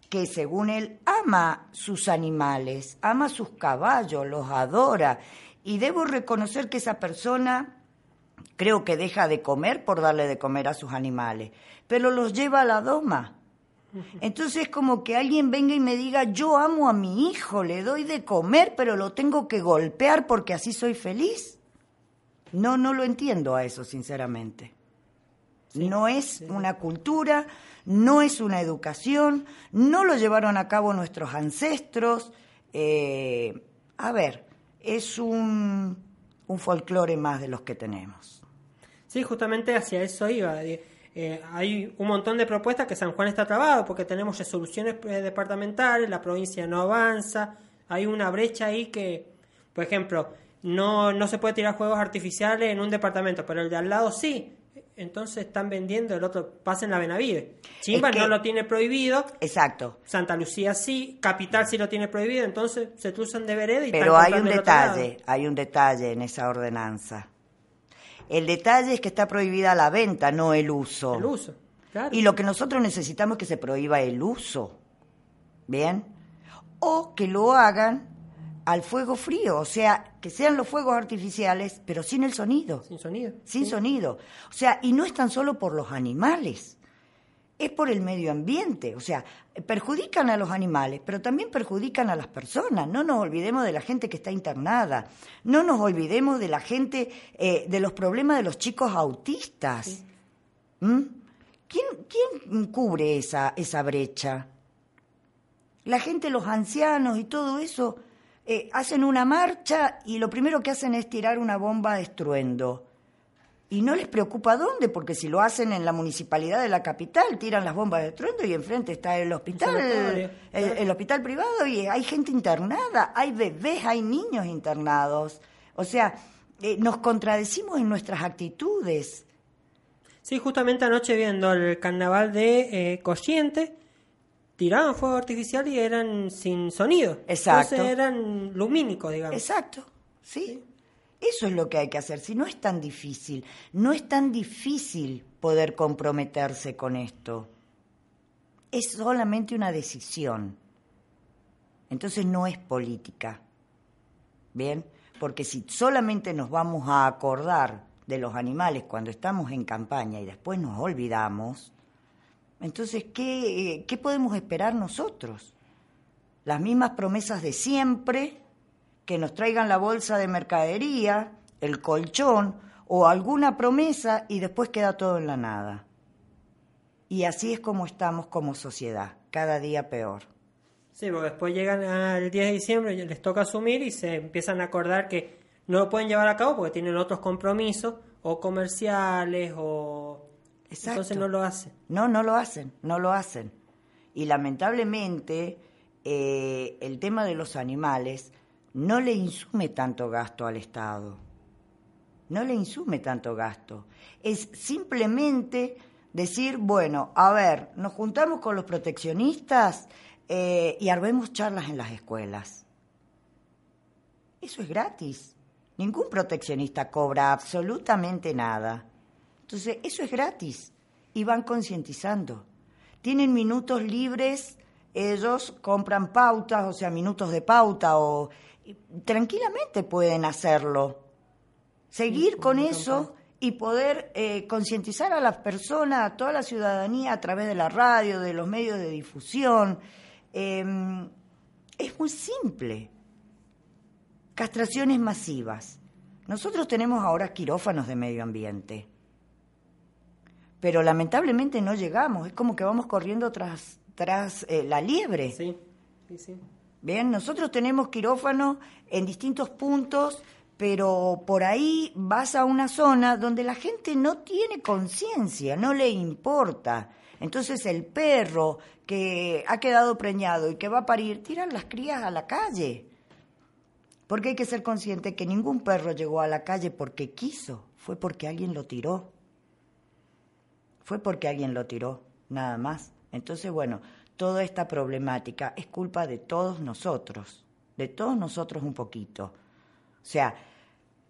que según él ama sus animales, ama sus caballos, los adora, y debo reconocer que esa persona creo que deja de comer por darle de comer a sus animales, pero los lleva a la doma. Entonces como que alguien venga y me diga, yo amo a mi hijo, le doy de comer, pero lo tengo que golpear porque así soy feliz. No, no lo entiendo a eso, sinceramente. no es una cultura, no es una educación, no lo llevaron a cabo nuestros ancestros. Eh, a ver, es un, un folclore más de los que tenemos. Sí, justamente hacia eso iba. Eh, hay un montón de propuestas que San Juan está trabado porque tenemos resoluciones eh, departamentales, la provincia no avanza, hay una brecha ahí que, por ejemplo, no, no se puede tirar juegos artificiales en un departamento, pero el de al lado sí. entonces están vendiendo el otro pase en la Benavide. Chimba Es que- no lo tiene prohibido. Exacto. Santa Lucía sí, Capital sí lo tiene prohibido, entonces se cruzan de vereda y Pero hay un detalle, hay un detalle en esa ordenanza. El detalle es que está prohibida la venta, no el uso. El uso, claro. Y lo que nosotros necesitamos es que se prohíba el uso. ¿Bien? O que lo hagan al fuego frío, o sea, que sean los fuegos artificiales, pero sin el sonido. Sin sonido. Sin sonido. O sea, y no es tan solo por los animales, es por el medio ambiente. O sea, perjudican a los animales, pero también perjudican a las personas. No nos olvidemos de la gente que está internada. No nos olvidemos de la gente, eh, de los problemas de los chicos autistas. ¿Mm? ¿Quién, quién cubre esa, esa brecha? La gente, los ancianos y todo eso, eh, hacen una marcha y lo primero que hacen es tirar una bomba de estruendo. Y no les preocupa dónde, porque si lo hacen en la municipalidad de la capital, tiran las bombas de estruendo y enfrente está el hospital, sanatorio, el, el hospital privado y hay gente internada, hay bebés, hay niños internados. O sea, eh, nos contradecimos en nuestras actitudes. Sí, justamente anoche viendo el carnaval de eh, tiraban fuego artificial y eran sin sonido. Exacto. Entonces eran lumínicos, digamos. Exacto, sí. Eso es lo que hay que hacer. Si no es tan difícil, no es tan difícil poder comprometerse con esto. Es solamente una decisión. Entonces no es política. ¿Bien? Porque si solamente nos vamos a acordar de los animales cuando estamos en campaña y después nos olvidamos, entonces, ¿qué, qué podemos esperar nosotros? Las mismas promesas de siempre, que nos traigan la bolsa de mercadería, el colchón o alguna promesa y después queda todo en la nada. Y así es como estamos como sociedad, cada día peor. Sí, porque después llegan al 10 de diciembre y les toca asumir y se empiezan a acordar que no lo pueden llevar a cabo porque tienen otros compromisos o comerciales o... Exacto. Entonces no lo hacen. No, no lo hacen, no lo hacen. Y lamentablemente eh, el tema de los animales no le insume tanto gasto al Estado. No le insume tanto gasto. Es simplemente decir, bueno, a ver, nos juntamos con los proteccionistas eh, y armemos charlas en las escuelas. Eso es gratis. Ningún proteccionista cobra absolutamente nada. Entonces, eso es gratis y van concientizando. Tienen minutos libres, ellos compran pautas, o sea, minutos de pauta, o y tranquilamente pueden hacerlo. Seguir con eso y poder eh, concientizar a las personas, a toda la ciudadanía a través de la radio, de los medios de difusión. Eh, es muy simple. Castraciones masivas. Nosotros tenemos ahora quirófanos de medio ambiente pero lamentablemente no llegamos. Es como que vamos corriendo tras, tras eh, la liebre. Sí, sí, sí. Bien, nosotros tenemos quirófano en distintos puntos, pero por ahí vas a una zona donde la gente no tiene conciencia, no le importa. Entonces el perro que ha quedado preñado y que va a parir, tiran las crías a la calle. Porque hay que ser consciente que ningún perro llegó a la calle porque quiso, fue porque alguien lo tiró fue porque alguien lo tiró, nada más. Entonces, bueno, toda esta problemática es culpa de todos nosotros, de todos nosotros un poquito. O sea,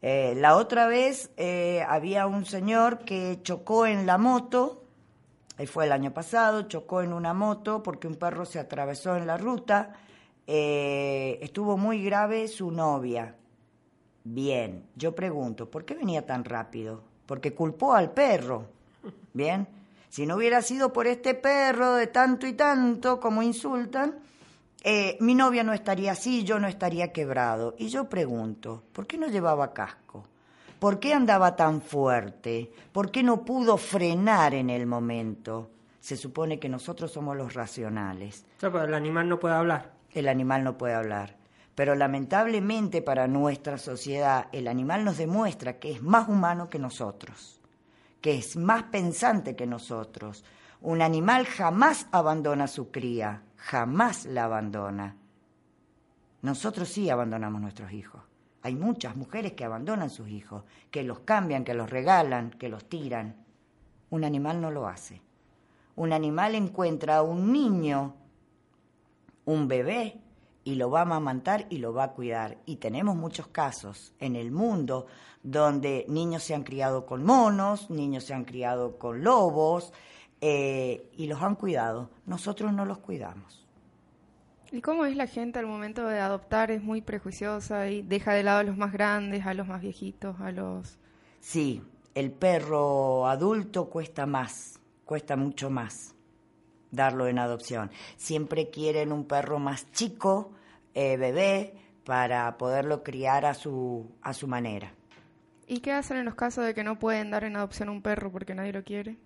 eh, la otra vez eh, había un señor que chocó en la moto, y fue el año pasado, chocó en una moto porque un perro se atravesó en la ruta, eh, estuvo muy grave su novia. Bien, yo pregunto, ¿por qué venía tan rápido? Porque culpó al perro. Bien, si no hubiera sido por este perro de tanto y tanto como insultan, eh, mi novia no estaría así, yo no estaría quebrado. Y yo pregunto, ¿por qué no llevaba casco? ¿Por qué andaba tan fuerte? ¿Por qué no pudo frenar en el momento? Se supone que nosotros somos los racionales. Pero el animal no puede hablar. El animal no puede hablar. Pero lamentablemente para nuestra sociedad, el animal nos demuestra que es más humano que nosotros que es más pensante que nosotros. Un animal jamás abandona a su cría, jamás la abandona. Nosotros sí abandonamos nuestros hijos. Hay muchas mujeres que abandonan sus hijos, que los cambian, que los regalan, que los tiran. Un animal no lo hace. Un animal encuentra a un niño, un bebé, y lo va a amamantar y lo va a cuidar. Y tenemos muchos casos en el mundo donde niños se han criado con monos, niños se han criado con lobos eh, y los han cuidado. Nosotros no los cuidamos. ¿Y cómo es la gente al momento de adoptar? ¿Es muy prejuiciosa y deja de lado a los más grandes, a los más viejitos, a los... Sí, el perro adulto cuesta más, cuesta mucho más darlo en adopción. Siempre quieren un perro más chico, eh, bebé, para poderlo criar a su, a su manera. ¿Y qué hacen en los casos de que no pueden dar en adopción un perro porque nadie lo quiere?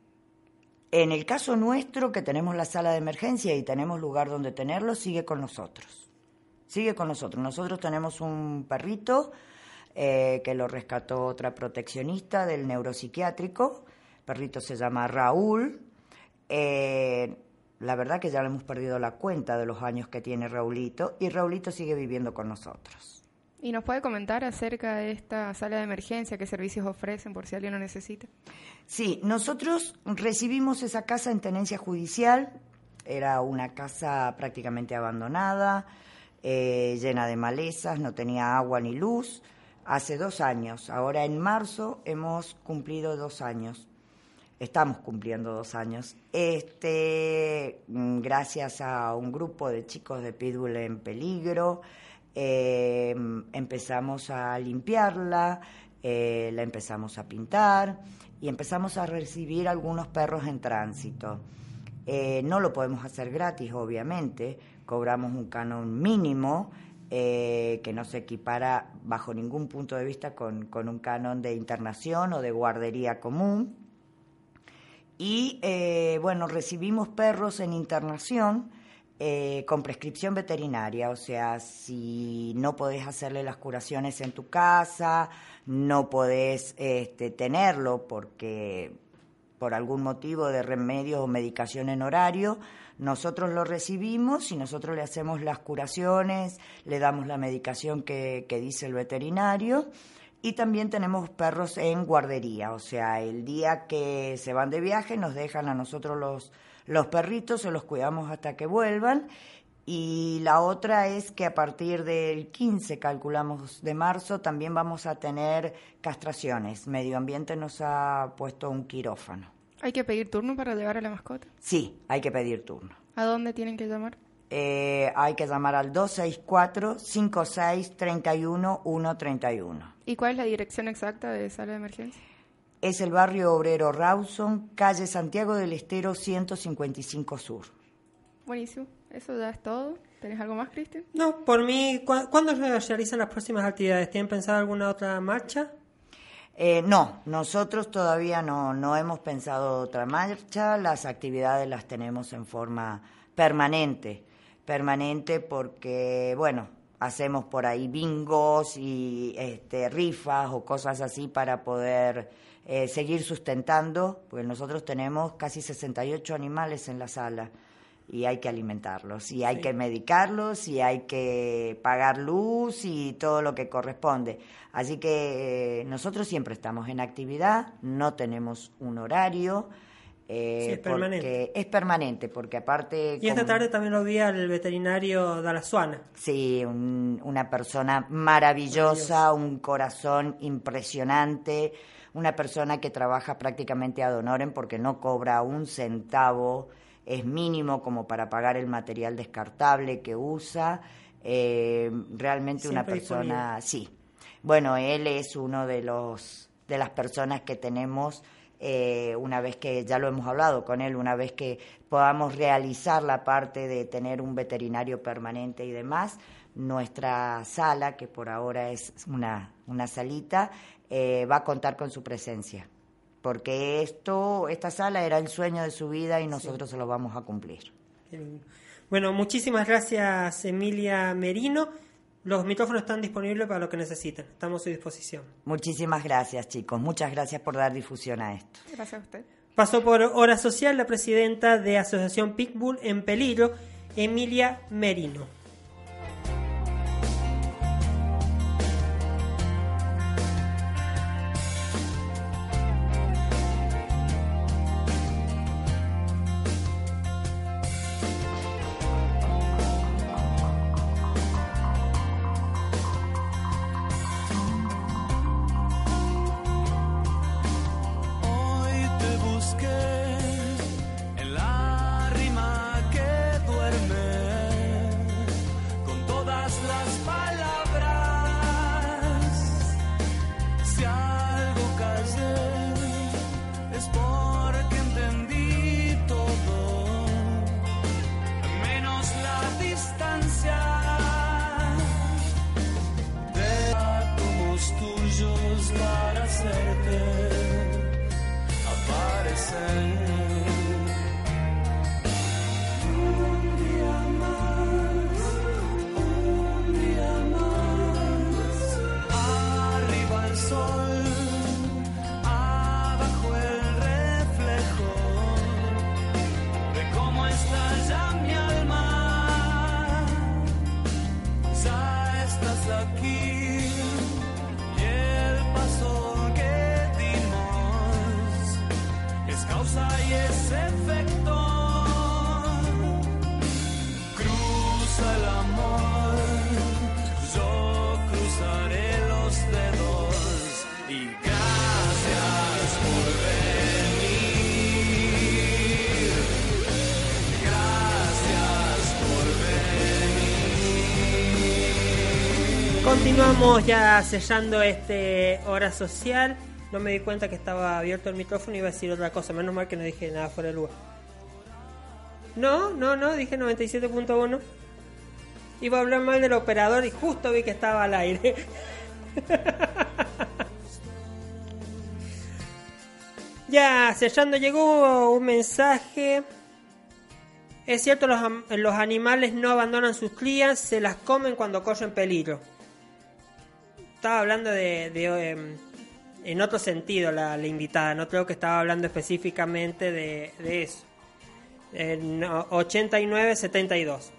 En el caso nuestro, que tenemos la sala de emergencia y tenemos lugar donde tenerlo, sigue con nosotros. Sigue con nosotros. Nosotros tenemos un perrito eh, que lo rescató otra proteccionista del neuropsiquiátrico. El perrito se llama Raúl. Eh, la verdad que ya le hemos perdido la cuenta de los años que tiene Raulito y Raulito sigue viviendo con nosotros. ¿Y nos puede comentar acerca de esta sala de emergencia, qué servicios ofrecen por si alguien lo necesita? Sí, nosotros recibimos esa casa en tenencia judicial, era una casa prácticamente abandonada, eh, llena de malezas, no tenía agua ni luz, hace dos años, ahora en marzo hemos cumplido dos años estamos cumpliendo dos años. Este, mm, gracias a un grupo de chicos de Pitbull en peligro, eh, empezamos a limpiarla, eh, la empezamos a pintar y empezamos a recibir algunos perros en tránsito. Eh, no lo podemos hacer gratis, obviamente, cobramos un canon mínimo. que no se equipara bajo ningún punto de vista con, con un canon de internación o de guardería común. Y eh, bueno, recibimos perros en internación eh, con prescripción veterinaria, o sea, si no podés hacerle las curaciones en tu casa, no podés este, tenerlo porque por algún motivo de remedio o medicación en horario, nosotros lo recibimos y nosotros le hacemos las curaciones, le damos la medicación que, que dice el veterinario y también tenemos perros en guardería, o sea, el día que se van de viaje nos dejan a nosotros los, los perritos, se los cuidamos hasta que vuelvan. Y la otra es que a partir del 15, calculamos, de marzo, también vamos a tener castraciones. Medio Ambiente nos ha puesto un quirófano. ¿Hay que pedir turno para llevar a la mascota? Sí, hay que pedir turno. ¿A dónde tienen que llamar? Eh, hay que llamar al 264-5631-131. ¿Y cuál es la dirección exacta de sala de emergencia? Es el barrio obrero Rawson, calle Santiago del Estero 155 Sur. Buenísimo, eso ya es todo. ¿Tenés algo más, Cristian? No, por mí, ¿cu- ¿cuándo se realizan las próximas actividades? ¿Tienen pensado alguna otra marcha? Eh, no, nosotros todavía no, no hemos pensado otra marcha, las actividades las tenemos en forma permanente, permanente porque, bueno, hacemos por ahí bingos y este, rifas o cosas así para poder eh, seguir sustentando, porque nosotros tenemos casi 68 animales en la sala y hay que alimentarlos, y hay Sí. que medicarlos, y hay que pagar luz y todo lo que corresponde. Así que eh, nosotros siempre estamos en actividad, no tenemos un horario. Eh, Sí, es permanente. Es permanente, porque aparte... Y esta como- tarde también lo vi al veterinario Dalasuana. Sí, un- una persona maravillosa, un corazón impresionante, una persona que trabaja prácticamente ad honorem porque no cobra un centavo, es mínimo como para pagar el material descartable que usa. eh, realmente una persona, sí. Bueno, él es uno de los de las personas que tenemos eh, una vez que ya lo hemos hablado con él, una vez que podamos realizar la parte de tener un veterinario permanente y demás, nuestra sala, que por ahora es una, una salita, eh, va a contar con su presencia. Porque esto, esta sala era el sueño de su vida y nosotros se lo vamos a cumplir. Bueno, muchísimas gracias Emilia Merino. Los micrófonos están disponibles para lo que necesiten. Estamos a su disposición. Muchísimas gracias, chicos. Muchas gracias por dar difusión a esto. Gracias a usted. Pasó por Hora Social la presidenta de Asociación Pitbull en Peligro, Emilia Merino. Continuamos ya sellando este hora social. No me di cuenta que estaba abierto el micrófono y iba a decir otra cosa. Menos mal que no dije nada fuera de lugar. No, no, no, dije 97.1. Iba a hablar mal del operador y justo vi que estaba al aire. ya, sellando, llegó un mensaje. Es cierto, los, los animales no abandonan sus crías, se las comen cuando corren peligro. Estaba hablando de, de, em, en otro sentido la, la invitada, no creo que estaba hablando específicamente de, de eso. En 89-72.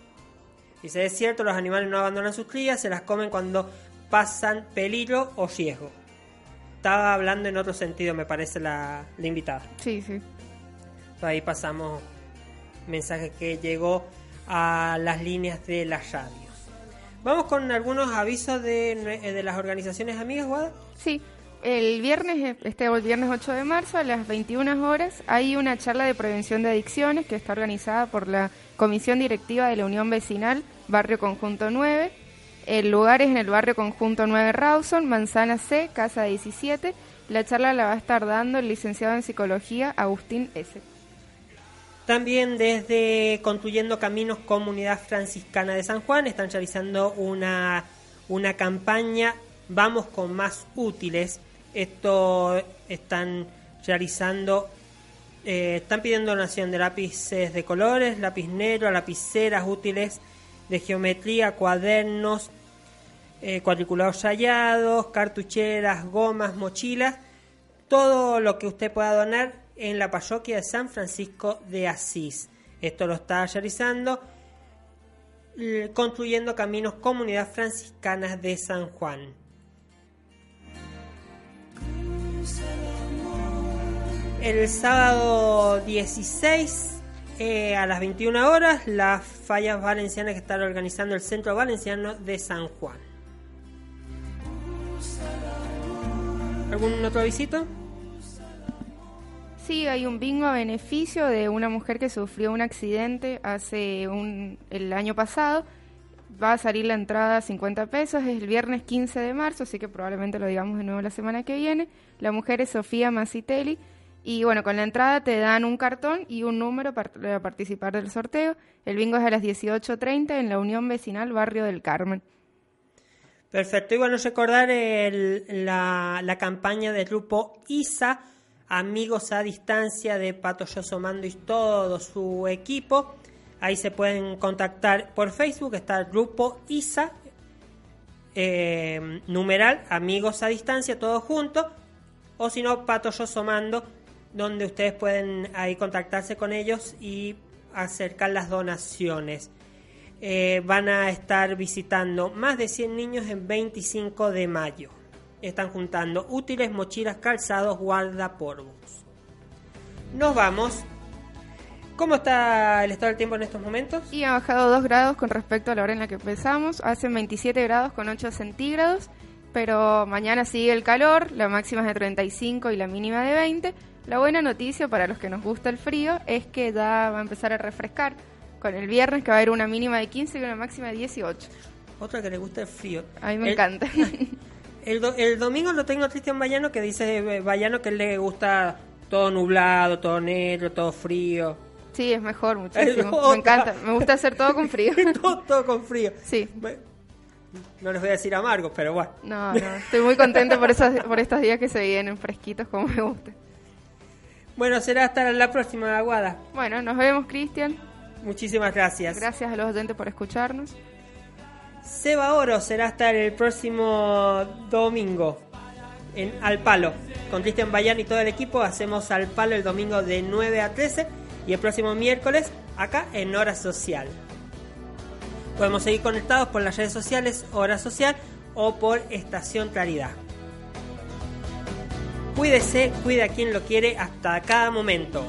Dice, es cierto, los animales no abandonan sus crías, se las comen cuando pasan peligro o riesgo. Estaba hablando en otro sentido, me parece, la, la invitada. Sí, sí. Ahí pasamos mensaje que llegó a las líneas de las radios. Vamos con algunos avisos de, nue- de las organizaciones amigas, Guada. Sí, el viernes, este el viernes 8 de marzo a las 21 horas hay una charla de prevención de adicciones que está organizada por la Comisión Directiva de la Unión Vecinal Barrio Conjunto 9. El lugar es en el Barrio Conjunto 9 Rawson, Manzana C, Casa 17. La charla la va a estar dando el licenciado en Psicología Agustín S. También desde Construyendo Caminos Comunidad Franciscana de San Juan están realizando una, una campaña Vamos con más útiles. Esto están realizando, eh, están pidiendo donación de lápices de colores, lápiz negro, lapiceras útiles de geometría, cuadernos, eh, cuadriculados rayados, cartucheras, gomas, mochilas, todo lo que usted pueda donar en la parroquia de San Francisco de Asís. Esto lo está realizando construyendo caminos comunidad franciscanas de San Juan. El sábado 16 eh, a las 21 horas, las fallas valencianas que están organizando el Centro Valenciano de San Juan. ¿Algún otro avisito? Sí, hay un bingo a beneficio de una mujer que sufrió un accidente hace el año pasado. Va a salir la entrada a 50 pesos, es el viernes 15 de marzo, así que probablemente lo digamos de nuevo la semana que viene. La mujer es Sofía Macitelli y bueno, con la entrada te dan un cartón y un número para participar del sorteo. El bingo es a las 18.30 en la Unión Vecinal Barrio del Carmen. Perfecto. Y bueno, recordar la campaña del grupo ISA, Amigos a Distancia de Pato Mando y todo su equipo. Ahí se pueden contactar por Facebook, está el grupo ISA, eh, numeral Amigos a Distancia, todo junto. O si no, Pato Mando, donde ustedes pueden ahí contactarse con ellos y acercar las donaciones. Eh, van a estar visitando más de 100 niños en 25 de mayo. Están juntando útiles, mochilas, calzados, guardapolvos. Nos vamos. ¿Cómo está el estado del tiempo en estos momentos? Y ha bajado 2 grados con respecto a la hora en la que empezamos. Hacen 27 grados con 8 centígrados. Pero mañana sigue el calor, la máxima es de 35 y la mínima de 20. La buena noticia para los que nos gusta el frío es que ya va a empezar a refrescar. Con el viernes que va a haber una mínima de 15 y una máxima de 18. Otra que le gusta el frío. A mí me El- encanta. El, do- el domingo lo tengo a Cristian Bayano que dice eh, Bayano que le gusta todo nublado, todo negro, todo frío. Sí, es mejor muchísimo. Me encanta. Me gusta hacer todo con frío. todo, todo con frío. Sí. No les voy a decir amargos, pero bueno. No, no. Estoy muy contenta por, esos, por estos días que se vienen fresquitos como me gusta. Bueno, será hasta la próxima aguada. Bueno, nos vemos, Cristian. Muchísimas gracias. Gracias a los oyentes por escucharnos. Seba Oro será hasta el próximo domingo en Al Palo. Con Cristian Bayán y todo el equipo hacemos Al Palo el domingo de 9 a 13 y el próximo miércoles acá en Hora Social. Podemos seguir conectados por las redes sociales Hora Social o por Estación Claridad. Cuídese, cuida a quien lo quiere hasta cada momento.